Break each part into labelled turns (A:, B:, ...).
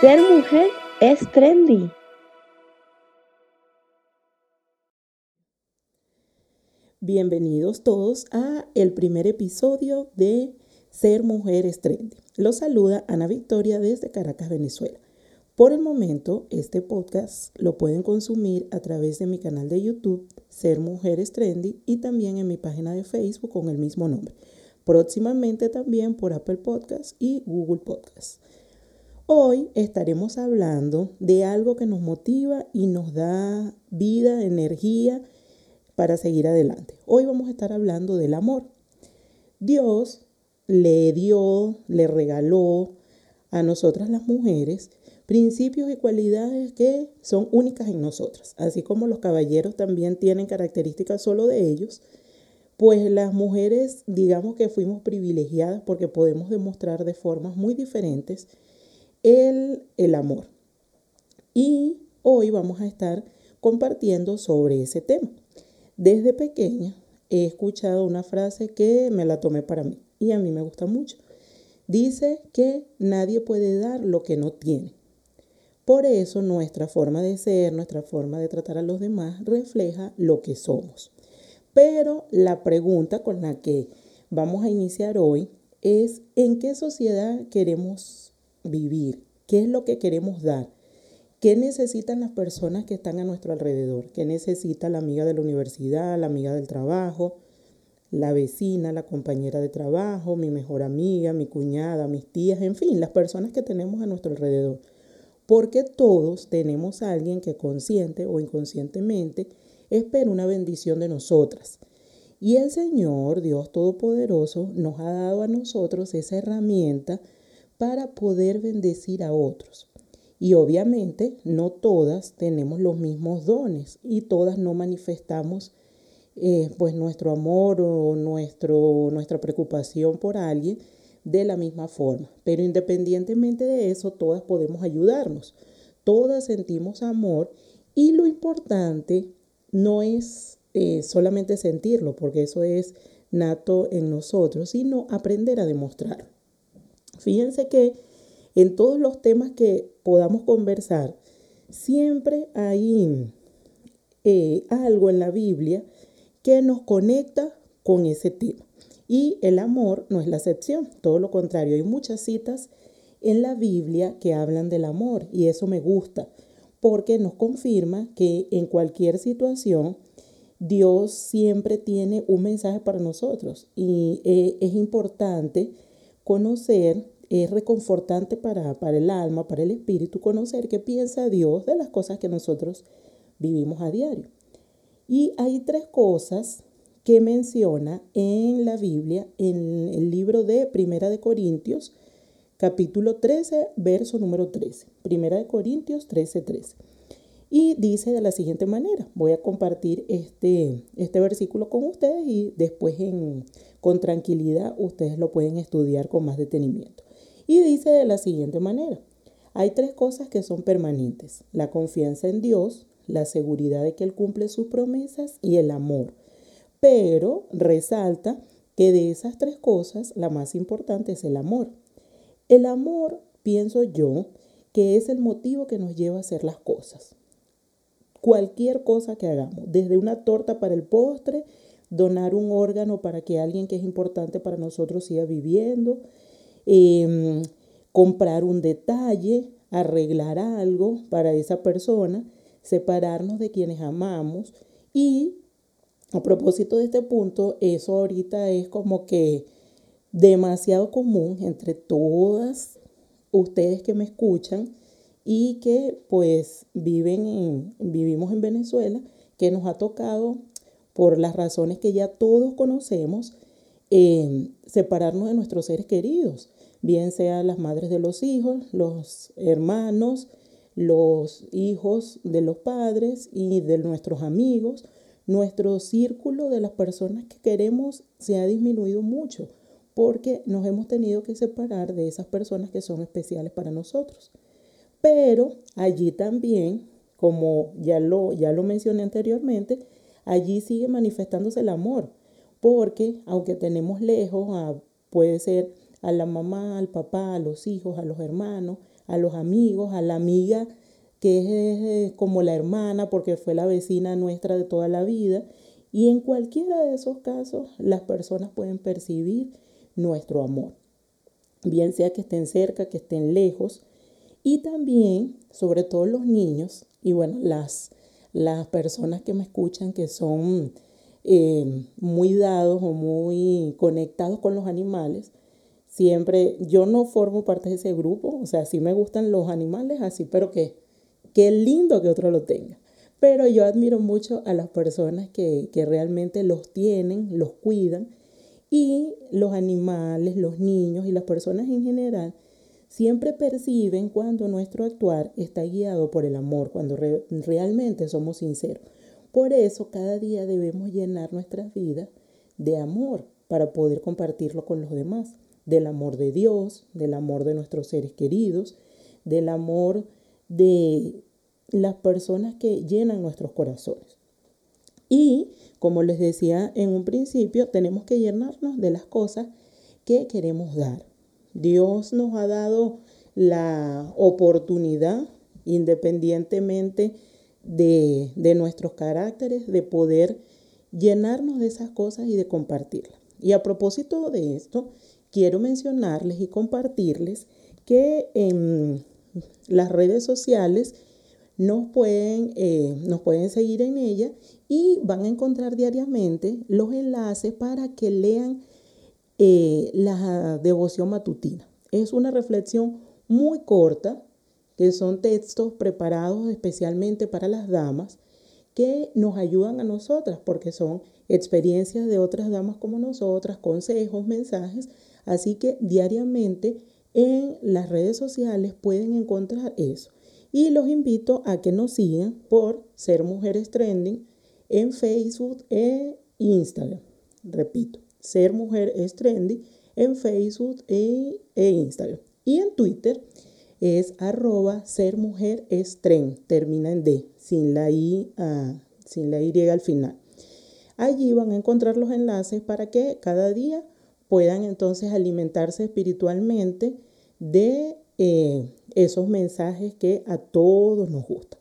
A: Ser mujer es trendy.
B: Bienvenidos todos a el primer episodio de Ser mujer es trendy. Los saluda Ana Victoria desde Caracas, Venezuela. Por el momento, este podcast lo pueden consumir a través de mi canal de YouTube, Ser Mujeres Trendy, y también en mi página de Facebook con el mismo nombre. Próximamente también por Apple Podcasts y Google Podcasts. Hoy estaremos hablando de algo que nos motiva y nos da vida, energía para seguir adelante. Hoy vamos a estar hablando del amor. Dios le dio, le regaló a nosotras las mujeres principios y cualidades que son únicas en nosotras, así como los caballeros también tienen características solo de ellos, pues las mujeres digamos que fuimos privilegiadas porque podemos demostrar de formas muy diferentes el, el amor. Y hoy vamos a estar compartiendo sobre ese tema. Desde pequeña he escuchado una frase que me la tomé para mí y a mí me gusta mucho. Dice que nadie puede dar lo que no tiene. Por eso nuestra forma de ser, nuestra forma de tratar a los demás refleja lo que somos. Pero la pregunta con la que vamos a iniciar hoy es ¿en qué sociedad queremos vivir, qué es lo que queremos dar, qué necesitan las personas que están a nuestro alrededor, qué necesita la amiga de la universidad, la amiga del trabajo, la vecina, la compañera de trabajo, mi mejor amiga, mi cuñada, mis tías, en fin, las personas que tenemos a nuestro alrededor. Porque todos tenemos a alguien que consciente o inconscientemente espera una bendición de nosotras. Y el Señor, Dios Todopoderoso, nos ha dado a nosotros esa herramienta para poder bendecir a otros. Y obviamente no todas tenemos los mismos dones y todas no manifestamos eh, pues nuestro amor o nuestro, nuestra preocupación por alguien de la misma forma. Pero independientemente de eso, todas podemos ayudarnos. Todas sentimos amor y lo importante no es eh, solamente sentirlo, porque eso es nato en nosotros, sino aprender a demostrarlo. Fíjense que en todos los temas que podamos conversar, siempre hay eh, algo en la Biblia que nos conecta con ese tema. Y el amor no es la excepción, todo lo contrario, hay muchas citas en la Biblia que hablan del amor y eso me gusta porque nos confirma que en cualquier situación Dios siempre tiene un mensaje para nosotros y eh, es importante conocer, es reconfortante para, para el alma, para el espíritu, conocer qué piensa Dios de las cosas que nosotros vivimos a diario. Y hay tres cosas que menciona en la Biblia, en el libro de Primera de Corintios, capítulo 13, verso número 13. Primera de Corintios 13, 13. Y dice de la siguiente manera, voy a compartir este, este versículo con ustedes y después en, con tranquilidad ustedes lo pueden estudiar con más detenimiento. Y dice de la siguiente manera, hay tres cosas que son permanentes, la confianza en Dios, la seguridad de que Él cumple sus promesas y el amor. Pero resalta que de esas tres cosas la más importante es el amor. El amor, pienso yo, que es el motivo que nos lleva a hacer las cosas cualquier cosa que hagamos, desde una torta para el postre, donar un órgano para que alguien que es importante para nosotros siga viviendo, em, comprar un detalle, arreglar algo para esa persona, separarnos de quienes amamos. Y a propósito de este punto, eso ahorita es como que demasiado común entre todas ustedes que me escuchan y que pues viven en, vivimos en Venezuela, que nos ha tocado, por las razones que ya todos conocemos, em, separarnos de nuestros seres queridos, bien sean las madres de los hijos, los hermanos, los hijos de los padres y de nuestros amigos. Nuestro círculo de las personas que queremos se ha disminuido mucho porque nos hemos tenido que separar de esas personas que son especiales para nosotros. Pero allí también, como ya lo, ya lo mencioné anteriormente, allí sigue manifestándose el amor, porque aunque tenemos lejos, puede ser a la mamá, al papá, a los hijos, a los hermanos, a los amigos, a la amiga que es como la hermana porque fue la vecina nuestra de toda la vida. Y en cualquiera de esos casos las personas pueden percibir nuestro amor, bien sea que estén cerca, que estén lejos. Y también, sobre todo los niños, y bueno, las, las personas que me escuchan que son eh, muy dados o muy conectados con los animales, siempre, yo no formo parte de ese grupo, o sea, sí me gustan los animales así, pero que qué lindo que otro lo tenga. Pero yo admiro mucho a las personas que, que realmente los tienen, los cuidan y los animales, los niños y las personas en general siempre perciben cuando nuestro actuar está guiado por el amor, cuando realmente somos sinceros. Por eso cada día debemos llenar nuestras vidas de amor para poder compartirlo con los demás, del amor de Dios, del amor de nuestros seres queridos, del amor de las personas que llenan nuestros corazones. Y, como les decía en un principio, tenemos que llenarnos de las cosas que queremos dar. Dios nos ha dado la oportunidad, independientemente de, de nuestros caracteres, de poder llenarnos de esas cosas y de compartirlas. Y a propósito de esto, quiero mencionarles y compartirles que en las redes sociales nos pueden, eh, nos pueden seguir en ella y van a encontrar diariamente los enlaces para que lean eh, la devoción matutina. Es una reflexión muy corta, que son textos preparados especialmente para las damas, que nos ayudan a nosotras, porque son experiencias de otras damas como nosotras, consejos, mensajes. Así que diariamente en las redes sociales pueden encontrar eso. Y los invito a que nos sigan por Ser Mujeres Trending en Facebook e Instagram. Repito, Ser Mujeres Trending en Facebook e, e, Instagram. Y en Twitter es arroba ser mujer termina en D, sin la I, ah, sin la al final. Allí van a encontrar los enlaces para que cada día puedan entonces alimentarse espiritualmente de eh, esos mensajes que a todos nos gustan.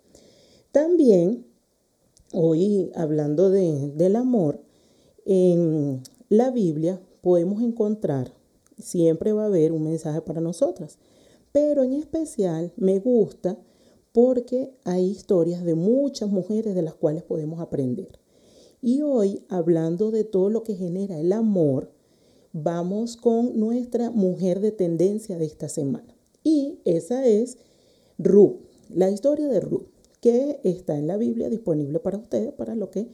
B: También, hoy hablando de, del amor, en la Biblia podemos encontrar, siempre va a haber un mensaje para nosotras, pero en especial me gusta porque hay historias de muchas mujeres de las cuales podemos aprender. Y hoy, hablando de todo lo que genera el amor, vamos con nuestra mujer de tendencia de esta semana. Y esa es Ruth, la historia de Ruth, que está en la Biblia disponible para ustedes, para lo que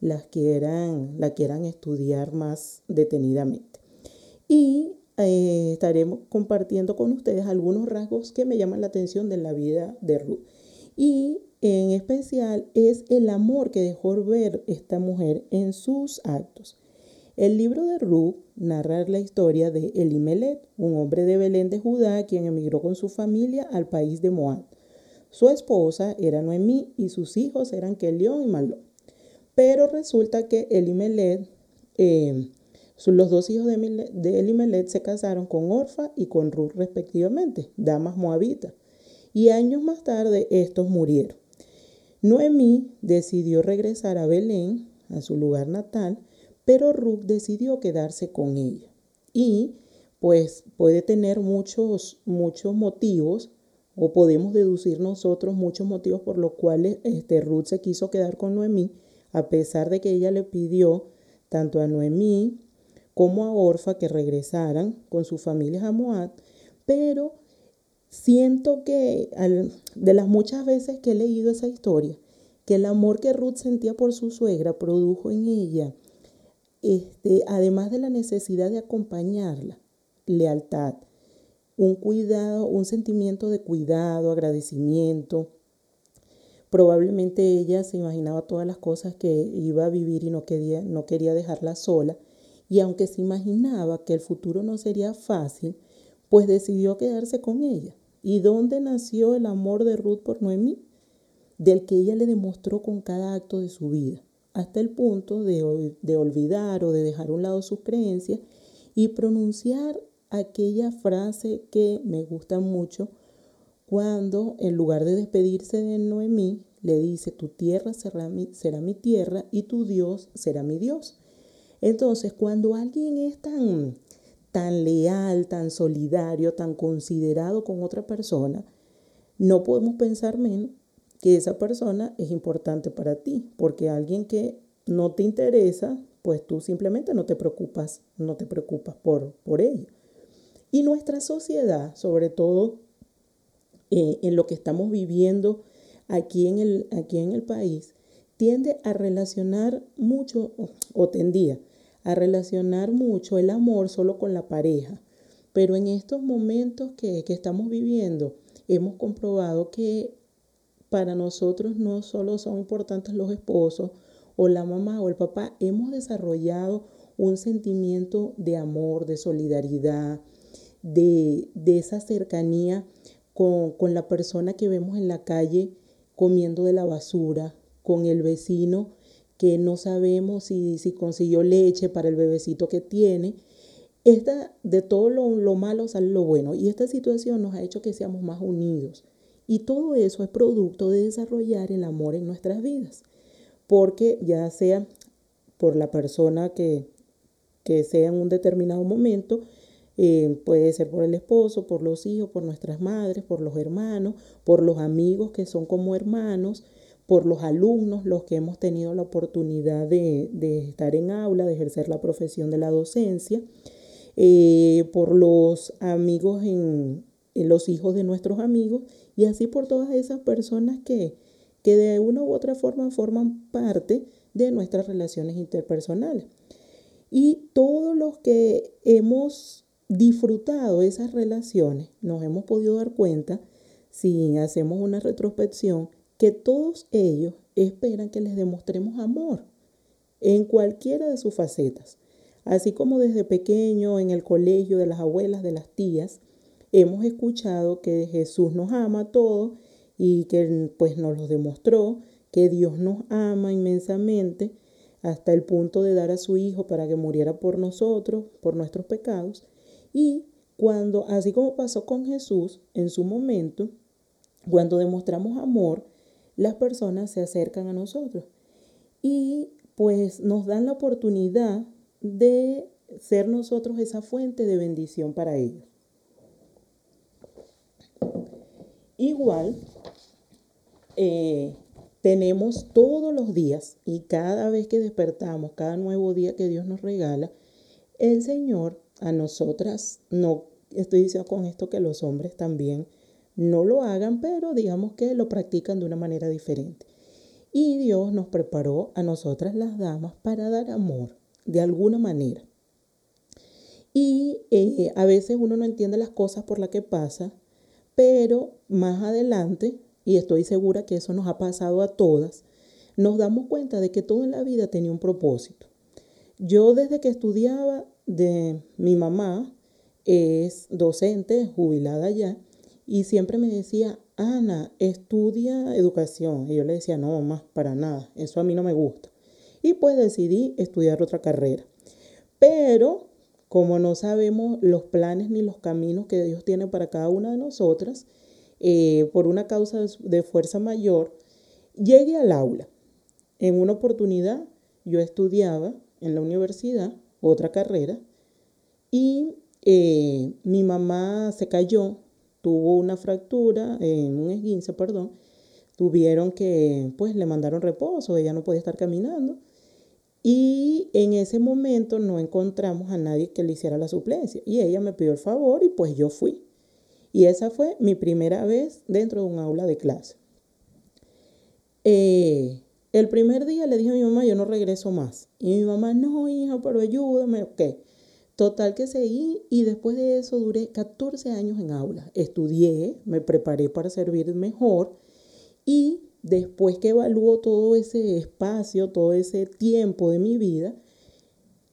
B: las quieran, la quieran estudiar más detenidamente. Y eh, estaremos compartiendo con ustedes algunos rasgos que me llaman la atención de la vida de Ruth. Y en especial es el amor que dejó ver esta mujer en sus actos. El libro de Ruth narra la historia de Elimelet, un hombre de Belén de Judá quien emigró con su familia al país de Moab. Su esposa era Noemí y sus hijos eran Kelión y Malón. Pero resulta que Elimelet, eh, los dos hijos de, de Elimelet se casaron con Orfa y con Ruth respectivamente, damas moabitas. Y años más tarde estos murieron. Noemí decidió regresar a Belén, a su lugar natal, pero Ruth decidió quedarse con ella. Y pues puede tener muchos, muchos motivos, o podemos deducir nosotros muchos motivos por los cuales este, Ruth se quiso quedar con Noemí, a pesar de que ella le pidió tanto a Noemí como a Orfa que regresaran con sus familias a Moab, pero siento que de las muchas veces que he leído esa historia, que el amor que Ruth sentía por su suegra produjo en ella este, además de la necesidad de acompañarla, lealtad, un cuidado, un sentimiento de cuidado, agradecimiento. Probablemente ella se imaginaba todas las cosas que iba a vivir y no quería, no quería dejarla sola. Y aunque se imaginaba que el futuro no sería fácil, pues decidió quedarse con ella. ¿Y dónde nació el amor de Ruth por Noemí? Del que ella le demostró con cada acto de su vida hasta el punto de, de olvidar o de dejar a un lado sus creencias y pronunciar aquella frase que me gusta mucho cuando en lugar de despedirse de Noemí, le dice, tu tierra será mi, será mi tierra y tu Dios será mi Dios. Entonces, cuando alguien es tan, tan leal, tan solidario, tan considerado con otra persona, no podemos pensar menos que esa persona es importante para ti, porque alguien que no te interesa, pues tú simplemente no te preocupas, no te preocupas por, por ella. Y nuestra sociedad, sobre todo eh, en lo que estamos viviendo aquí en, el, aquí en el país, tiende a relacionar mucho, o tendía a relacionar mucho el amor solo con la pareja. Pero en estos momentos que, que estamos viviendo, hemos comprobado que para nosotros no solo son importantes los esposos o la mamá o el papá, hemos desarrollado un sentimiento de amor, de solidaridad, de, de esa cercanía con, con, la persona que vemos en la calle comiendo de la basura, con el vecino que no sabemos si, si consiguió leche para el bebecito que tiene. Esta, de todo lo, lo malo sale lo bueno y esta situación nos ha hecho que seamos más unidos. Y todo eso es producto de desarrollar el amor en nuestras vidas, porque ya sea por la persona que, que sea en un determinado momento, eh, puede ser por el esposo, por los hijos, por nuestras madres, por los hermanos, por los amigos que son como hermanos, por los alumnos, los que hemos tenido la oportunidad de, estar en aula, de ejercer la profesión de la docencia, eh, por los amigos en, los hijos de nuestros amigos y así por todas esas personas que, que de una u otra forma forman parte de nuestras relaciones interpersonales. Y todos los que hemos disfrutado esas relaciones, nos hemos podido dar cuenta, si hacemos una retrospección, que todos ellos esperan que les demostremos amor en cualquiera de sus facetas. Así como desde pequeño en el colegio de las abuelas, de las tías, hemos escuchado que Jesús nos ama a todos y que pues nos lo demostró, que Dios nos ama inmensamente hasta el punto de dar a su Hijo para que muriera por nosotros, por nuestros pecados. Y cuando, así como pasó con Jesús en su momento, cuando demostramos amor, las personas se acercan a nosotros y pues nos dan la oportunidad de ser nosotros esa fuente de bendición para ellos. Igual, eh, tenemos todos los días y cada vez que despertamos, cada nuevo día que Dios nos regala, el Señor a nosotras, no estoy diciendo con esto que los hombres también no lo hagan, pero digamos que lo practican de una manera diferente. Y Dios nos preparó a nosotras las damas para dar amor de alguna manera. Y eh, a veces uno no entiende las cosas por las que pasa, pero más adelante, y estoy segura que eso nos ha pasado a todas, nos damos cuenta de que todo en la vida tenía un propósito. Yo desde que estudiaba de mi mamá, es docente, jubilada ya, y siempre me decía, Ana, estudia educación. Y yo le decía, no, más para nada, eso a mí no me gusta. Y pues decidí estudiar otra carrera. Pero como no sabemos los planes ni los caminos que Dios tiene para cada una de nosotras, eh, por una causa de fuerza mayor, llegué al aula. En una oportunidad yo estudiaba en la universidad otra carrera y eh, mi mamá se cayó tuvo una fractura, en un esguince, perdón, tuvieron que, pues le mandaron reposo, ella no podía estar caminando. Y en ese momento no encontramos a nadie que le hiciera la suplencia. Y ella me pidió el favor y pues yo fui. Y esa fue mi primera vez dentro de un aula de clase. Eh, el primer día le dije a mi mamá, yo no regreso más. Y mi mamá, no, hija, pero ayúdame. Ok. Total que seguí y después de eso duré 14 años en aula. Estudié, me preparé para servir mejor y después que evalúo todo ese espacio, todo ese tiempo de mi vida,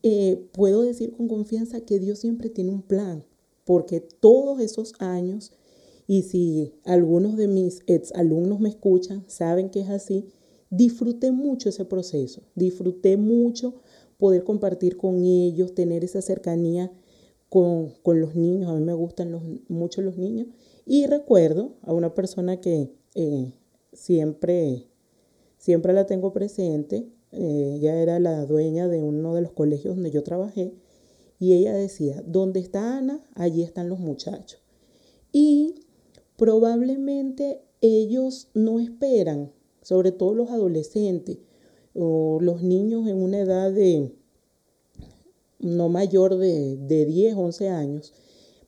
B: eh, puedo decir con confianza que Dios siempre tiene un plan, porque todos esos años, y si algunos de mis ex alumnos me escuchan, saben que es así, disfruté mucho ese proceso, disfruté mucho poder compartir con ellos, tener esa cercanía con, los niños. A mí me gustan mucho los niños Y recuerdo a una persona que eh, siempre, siempre la tengo presente, eh, ella era la dueña de uno de los colegios donde yo trabajé, y ella decía, donde está Ana, allí están los muchachos. Y probablemente ellos no esperan, sobre todo los adolescentes o los niños en una edad de no mayor de, de 10, 11 años,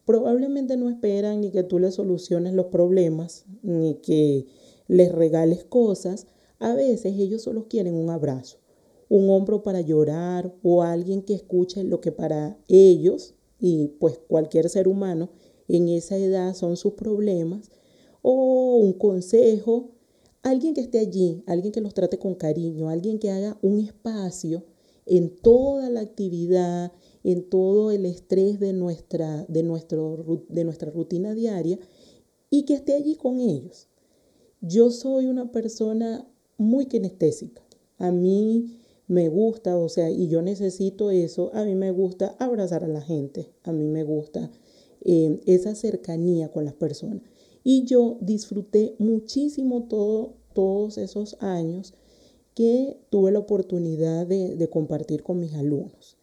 B: probablemente no esperan ni que tú les soluciones los problemas, ni que les regales cosas. A veces ellos solo quieren un abrazo, un hombro para llorar o alguien que escuche lo que para ellos y pues cualquier ser humano en esa edad son sus problemas o un consejo, alguien que esté allí, alguien que los trate con cariño, alguien que haga un espacio en toda la actividad, en todo el estrés de nuestra, de, nuestro, de nuestra rutina diaria y que esté allí con ellos. Yo soy una persona muy kinestésica. A mí me gusta, o sea, y yo necesito eso, a mí me gusta abrazar a la gente, a mí me gusta eh, esa cercanía con las personas. Y yo disfruté muchísimo todo, todos esos años que tuve la oportunidad de, compartir con mis alumnos.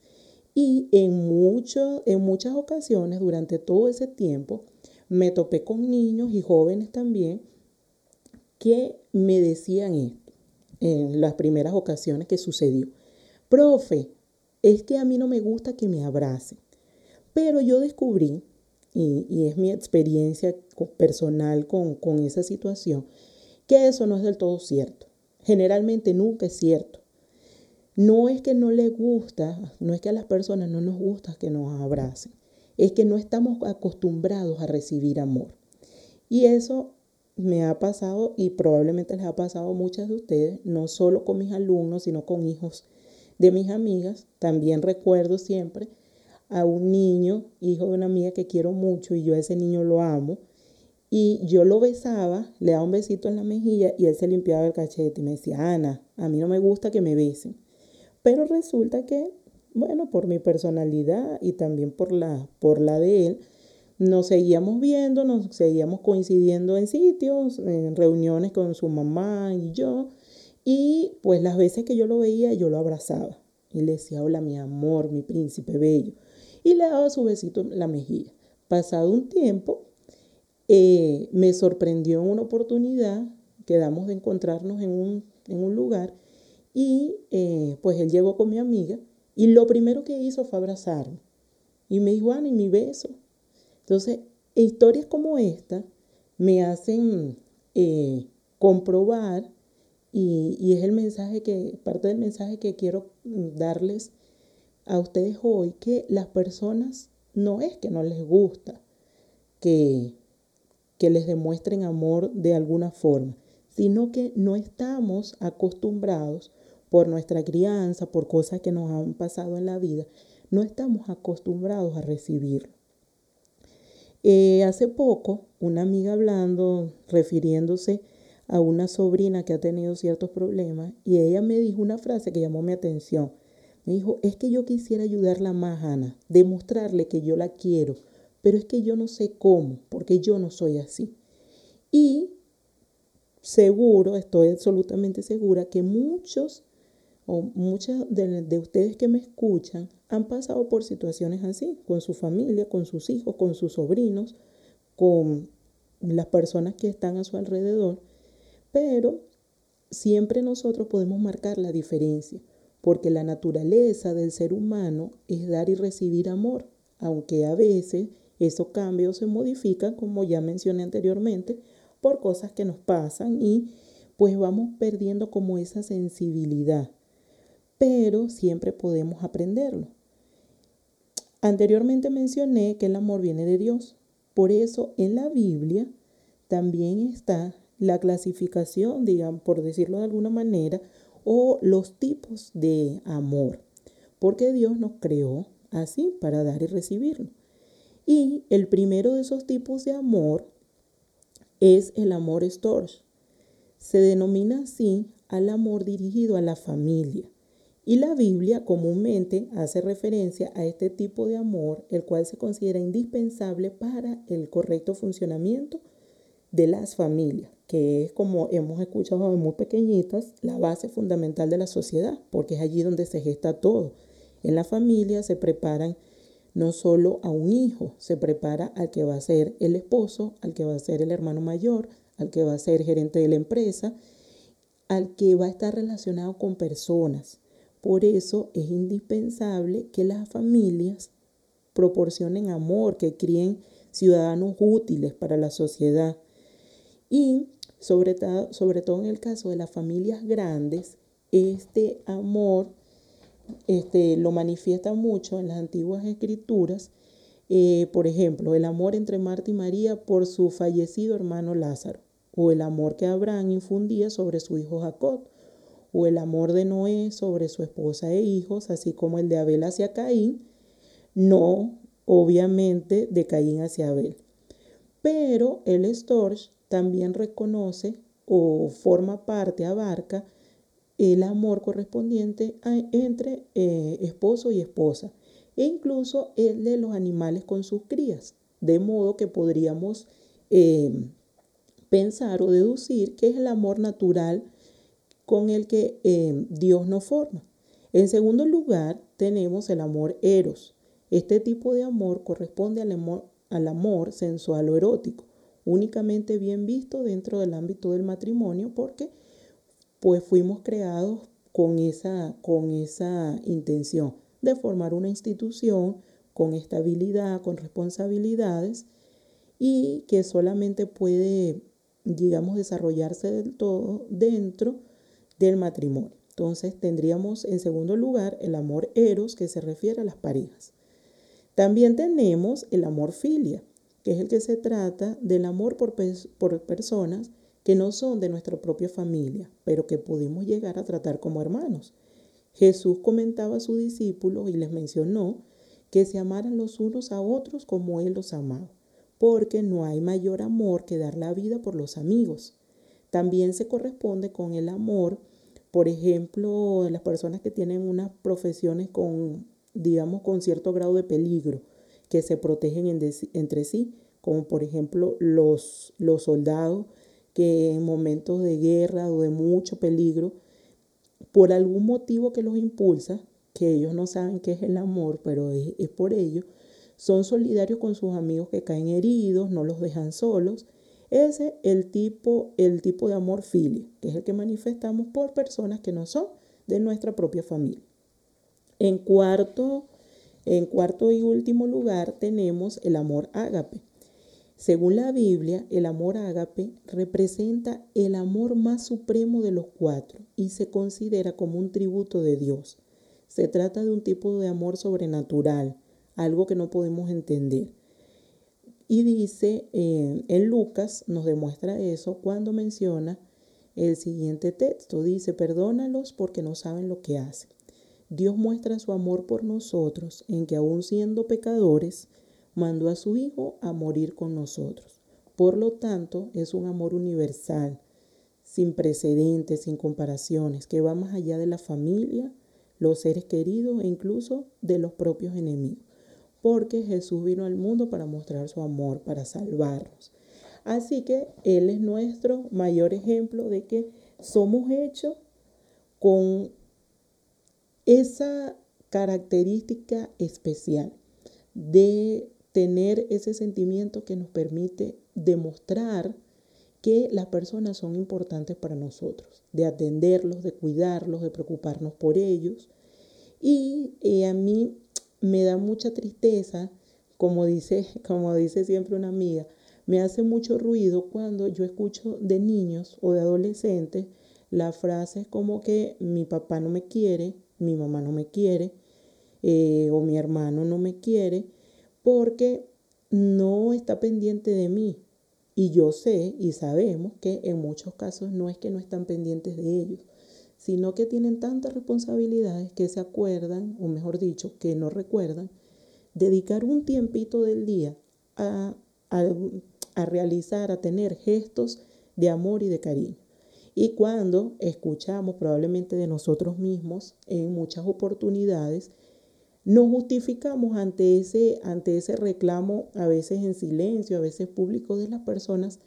B: Y en, mucho, en muchas ocasiones, durante todo ese tiempo, me topé con niños y jóvenes también que me decían esto en las primeras ocasiones que sucedió. Profe, es que a mí no me gusta que me abracen. Pero yo descubrí y, es mi experiencia personal con, con esa situación, que eso no es del todo cierto. Generalmente nunca es cierto. No es que no le gusta, no es que a las personas no nos gusta que nos abracen, es que no estamos acostumbrados a recibir amor. Y eso me ha pasado y probablemente les ha pasado a muchas de ustedes, no solo con mis alumnos, sino con hijos de mis amigas. También recuerdo siempre a un niño, hijo de una amiga que quiero mucho y yo a ese niño lo amo. Y yo lo besaba, le daba un besito en la mejilla y él se limpiaba el cachete y me decía, Ana, a mí no me gusta que me besen. Pero resulta que, bueno, por mi personalidad y también por la, por la de él, nos seguíamos viendo, nos seguíamos coincidiendo en sitios, en reuniones con su mamá y yo. Y pues las veces que yo lo veía, yo lo abrazaba y le decía, hola mi amor, mi príncipe bello y le daba su besito en la mejilla. Pasado un tiempo, eh, me sorprendió en una oportunidad, quedamos de encontrarnos en un, lugar y eh, pues él llegó con mi amiga y lo primero que hizo fue abrazarme y me dijo, Ana, y mi beso. Entonces, historias como esta me hacen eh, comprobar y, y, es el mensaje que, parte del mensaje que quiero darles a ustedes hoy que las personas no es que no les gusta que, que les demuestren amor de alguna forma, sino que no estamos acostumbrados por nuestra crianza, por cosas que nos han pasado en la vida, no estamos acostumbrados a recibirlo. Eh, hace poco, una amiga hablando, refiriéndose a una sobrina que ha tenido ciertos problemas, y ella me dijo una frase que llamó mi atención. Me dijo, es que yo quisiera ayudarla más, Ana, demostrarle que yo la quiero, pero es que yo no sé cómo, porque yo no soy así. Y seguro, estoy absolutamente segura que muchos o muchas de, de, ustedes que me escuchan han pasado por situaciones así, con su familia, con sus hijos, con sus sobrinos, con las personas que están a su alrededor, pero siempre nosotros podemos marcar la diferencia porque la naturaleza del ser humano es dar y recibir amor, aunque a veces esos cambios se modifican, como ya mencioné anteriormente, por cosas que nos pasan y pues vamos perdiendo como esa sensibilidad, pero siempre podemos aprenderlo. Anteriormente mencioné que el amor viene de Dios, por eso en la Biblia también está la clasificación, digamos, por decirlo de alguna manera, o los tipos de amor, porque Dios nos creó así para dar y recibirlo. Y el primero de esos tipos de amor es el amor storge. Se denomina así al amor dirigido a la familia Y la Biblia comúnmente hace referencia a este tipo de amor, el cual se considera indispensable para el correcto funcionamiento de las familias, que es como hemos escuchado de muy pequeñitas, la base fundamental de la sociedad, porque es allí donde se gesta todo. En la familia se preparan no solo a un hijo, se prepara al que va a ser el esposo, al que va a ser el hermano mayor, al que va a ser gerente de la empresa, al que va a estar relacionado con personas. Por eso es indispensable que las familias proporcionen amor, que críen ciudadanos útiles para la sociedad. Y sobre, sobre todo en el caso de las familias grandes, este amor este, lo manifiesta mucho en las antiguas escrituras. Eh, por ejemplo, el amor entre Marta y María por su fallecido hermano Lázaro, o el amor que Abraham infundía sobre su hijo Jacob, o el amor de Noé sobre su esposa e hijos, así como el de Abel hacia Caín, no obviamente de Caín hacia Abel. Pero el Storch también reconoce o forma parte, abarca el amor correspondiente entre eh, esposo y esposa, e incluso el de los animales con sus crías, de modo que podríamos eh, pensar o deducir que es el amor natural con el que eh, Dios nos forma. En segundo lugar, tenemos el amor eros. Este tipo de amor corresponde al amor, al amor sensual o erótico, únicamente bien visto dentro del ámbito del matrimonio porque pues fuimos creados con esa, con esa intención de formar una institución con estabilidad, con responsabilidades y que solamente puede, digamos, desarrollarse del todo dentro del matrimonio. Entonces tendríamos en segundo lugar el amor eros que se refiere a las parejas. También tenemos el amor filia, que es el que se trata del amor por, por personas que no son de nuestra propia familia, pero que pudimos llegar a tratar como hermanos. Jesús comentaba a sus discípulos y les mencionó que se amaran los unos a otros como Él los amaba, porque no hay mayor amor que dar la vida por los amigos. También se corresponde con el amor por ejemplo, las personas que tienen unas profesiones con, digamos, con cierto grado de peligro, que se protegen entre sí, como por ejemplo los, los soldados que en momentos de guerra o de mucho peligro, por algún motivo que los impulsa, que ellos no saben qué es el amor, pero es, es por ello, son solidarios con sus amigos que caen heridos, no los dejan solos ese es el tipo, el tipo de amor filio, que es el que manifestamos por personas que no son de nuestra propia familia. En cuarto, en cuarto y último lugar tenemos el amor ágape. Según la Biblia, el amor ágape representa el amor más supremo de los cuatro y se considera como un tributo de Dios. Se trata de un tipo de amor sobrenatural, algo que no podemos entender. Y dice, eh, en Lucas nos demuestra eso cuando menciona el siguiente texto. Dice, perdónalos porque no saben lo que hacen. Dios muestra su amor por nosotros en que aún siendo pecadores, mandó a su Hijo a morir con nosotros. Por lo tanto, es un amor universal, sin precedentes, sin comparaciones, que va más allá de la familia, los seres queridos e incluso de los propios enemigos porque Jesús vino al mundo para mostrar su amor, para salvarnos. Así que Él es nuestro mayor ejemplo de que somos hechos con esa característica especial de tener ese sentimiento que nos permite demostrar que las personas son importantes para nosotros, de atenderlos, de cuidarlos, de preocuparnos por ellos. Y eh, a mí me da mucha tristeza, como dice, como dice siempre una amiga, me hace mucho ruido cuando yo escucho de niños o de adolescentes las frases como que mi papá no me quiere, mi mamá no me quiere, eh, o mi hermano no me quiere, porque no está pendiente de mí. Y yo sé y sabemos que en muchos casos no es que no están pendientes de ellos, sino que tienen tantas responsabilidades que se acuerdan, o mejor dicho, que no recuerdan, dedicar un tiempito del día a, realizar, a tener gestos de amor y de cariño. Y cuando escuchamos probablemente de nosotros mismos en muchas oportunidades, nos justificamos ante ese, ante ese reclamo, a veces en silencio, a veces público, de las personas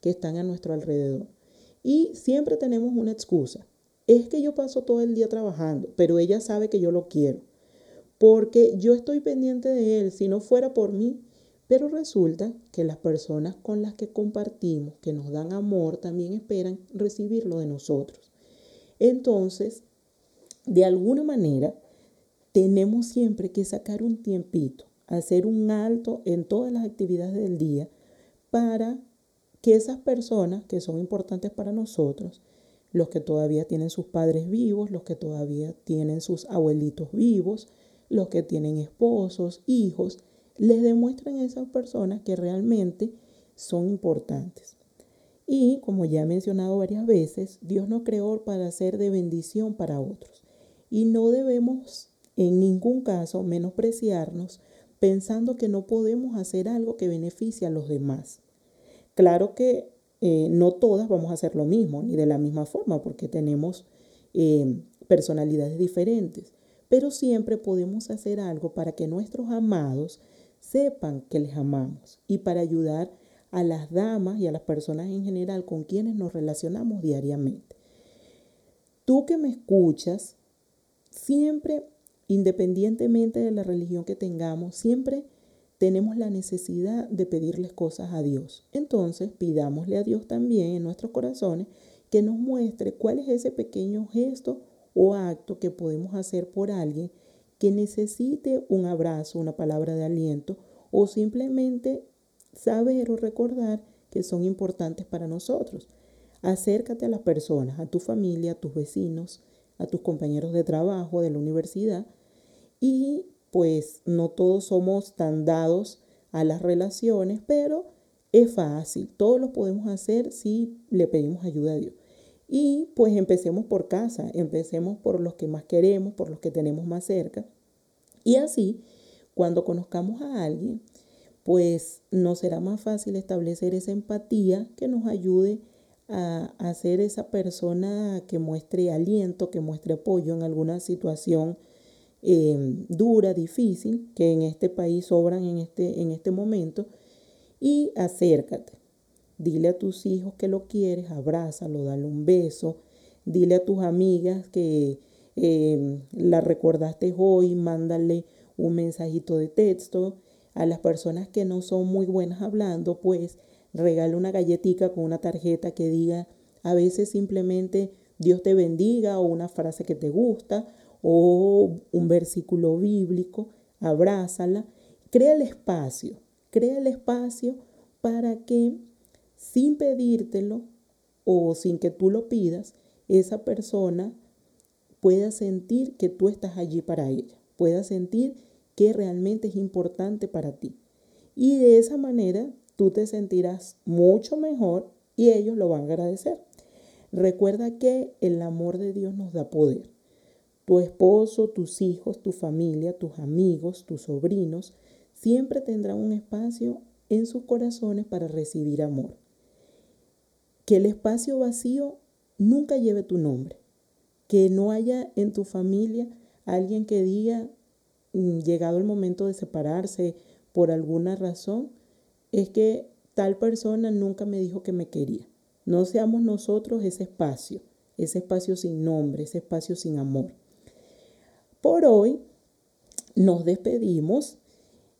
B: que están a nuestro alrededor. Y siempre tenemos una excusa. Es que yo paso todo el día trabajando, pero ella sabe que yo lo quiero. Porque yo estoy pendiente de él. Si no fuera por mí, pero resulta que las personas con las que compartimos, que nos dan amor, también esperan recibirlo de nosotros. Entonces, de alguna manera, tenemos siempre que sacar un tiempito, hacer un alto en todas las actividades del día para que esas personas que son importantes para nosotros, los que todavía tienen sus padres vivos, los que todavía tienen sus abuelitos vivos, los que tienen esposos, hijos, les demuestran a esas personas que realmente son importantes. Y como ya he mencionado varias veces, Dios nos creó para ser de bendición para otros. Y no debemos en ningún caso menospreciarnos pensando que no podemos hacer algo que beneficie a los demás. Claro que eh, no todas vamos a hacer lo mismo, ni de la misma forma, porque tenemos eh, personalidades diferentes, pero siempre podemos hacer algo para que nuestros amados sepan que les amamos y para ayudar a las damas y a las personas en general con quienes nos relacionamos diariamente. Tú que me escuchas, siempre, independientemente de la religión que tengamos, siempre tenemos la necesidad de pedirles cosas a Dios. Entonces, pidámosle a Dios también en nuestros corazones que nos muestre cuál es ese pequeño gesto o acto que podemos hacer por alguien que necesite un abrazo, una palabra de aliento o simplemente saber o recordar que son importantes para nosotros. Acércate a las personas, a tu familia, a tus vecinos, a tus compañeros de trabajo, de la universidad y pues no todos somos tan dados a las relaciones, pero es fácil, todos lo podemos hacer si le pedimos ayuda a Dios. Y pues empecemos por casa, empecemos por los que más queremos, por los que tenemos más cerca. Y así, cuando conozcamos a alguien, pues nos será más fácil establecer esa empatía que nos ayude a, a ser esa persona que muestre aliento, que muestre apoyo en alguna situación em, dura, difícil, que en este país sobran en este, en este momento. Y acércate. Dile a tus hijos que lo quieres, abrázalo, dale un beso. Dile a tus amigas que eh, la recordaste hoy, mándale un mensajito de texto. A las personas que no son muy buenas hablando, pues regale una galletita con una tarjeta que diga a veces simplemente Dios te bendiga o una frase que te gusta o un versículo bíblico, abrázala. Crea el espacio, crea el espacio para que sin pedírtelo o sin que tú lo pidas, esa persona pueda sentir que tú estás allí para ella, pueda sentir que realmente es importante para ti. Y de esa manera tú te sentirás mucho mejor y ellos lo van a agradecer. Recuerda que el amor de Dios nos da poder. Tu esposo, tus hijos, tu familia, tus amigos, tus sobrinos, siempre tendrán un espacio en sus corazones para recibir amor. Que el espacio vacío nunca lleve tu nombre. Que no haya en tu familia alguien que diga, mm, llegado el momento de separarse por alguna razón, es que tal persona nunca me dijo que me quería. No seamos nosotros ese espacio, ese espacio sin nombre, ese espacio sin amor. Por hoy nos despedimos.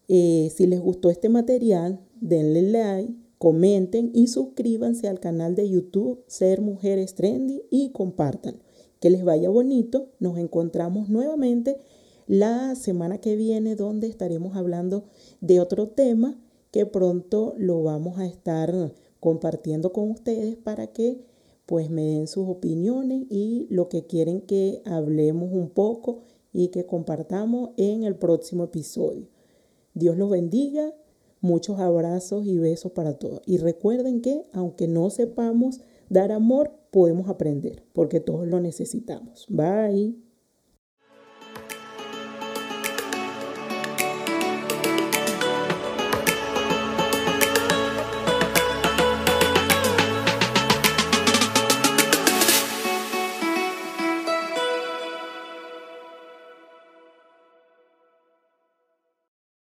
B: Eh, si les gustó este material, denle like comenten y suscríbanse al canal de YouTube Ser Mujeres Trendy y compartan. Que les vaya bonito. Nos encontramos nuevamente la semana que viene donde estaremos hablando de otro tema que pronto lo vamos a estar compartiendo con ustedes para que pues me den sus opiniones y lo que quieren que hablemos un poco y que compartamos en el próximo episodio. Dios los bendiga Muchos abrazos y besos para todos. Y recuerden que aunque no sepamos dar amor, podemos aprender, porque todos lo necesitamos. Bye.